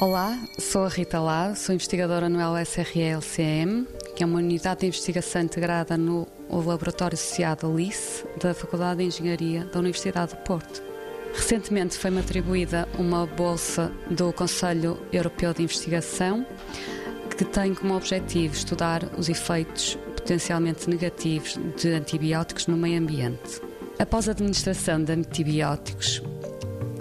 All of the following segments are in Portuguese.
Olá, sou a Rita Lá, sou investigadora no LSRE-LCM, que é uma unidade de investigação integrada no Laboratório Associado Alice da Faculdade de Engenharia da Universidade do Porto. Recentemente foi-me atribuída uma bolsa do Conselho Europeu de Investigação que tem como objetivo estudar os efeitos potencialmente negativos de antibióticos no meio ambiente. Após a administração de antibióticos,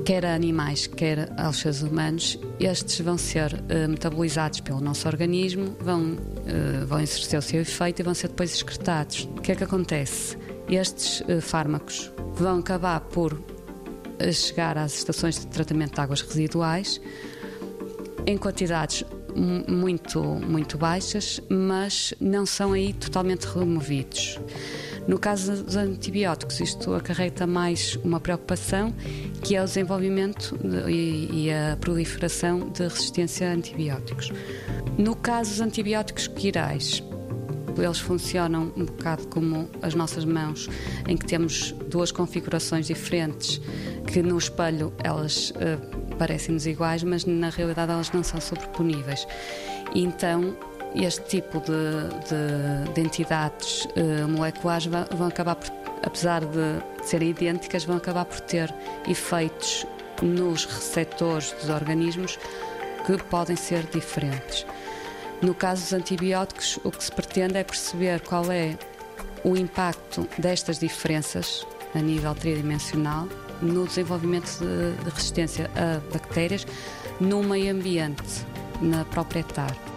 quer a animais, quer aos seres humanos, estes vão ser uh, metabolizados pelo nosso organismo, vão, uh, vão exercer o seu efeito e vão ser depois excretados. O que é que acontece? Estes uh, fármacos vão acabar por chegar às estações de tratamento de águas residuais em quantidades muito, muito baixas, mas não são aí totalmente removidos. No caso dos antibióticos, isto acarreta mais uma preocupação, que é o desenvolvimento de, e, e, a proliferação de resistência a antibióticos. No caso dos antibióticos quirais, eles funcionam um bocado como as nossas mãos, em que temos duas configurações diferentes, que no espelho elas uh, parecem-nos iguais, mas na realidade elas não são sobreponíveis. Então, este tipo de, de, de entidades uh, moleculares vão, acabar por, apesar de serem idênticas, vão acabar por ter efeitos nos receptores dos organismos que podem ser diferentes. No caso dos antibióticos, o que se pretende é perceber qual é o impacto destas diferenças a nível tridimensional no desenvolvimento de, resistência a bactérias no meio ambiente, na própria hectare.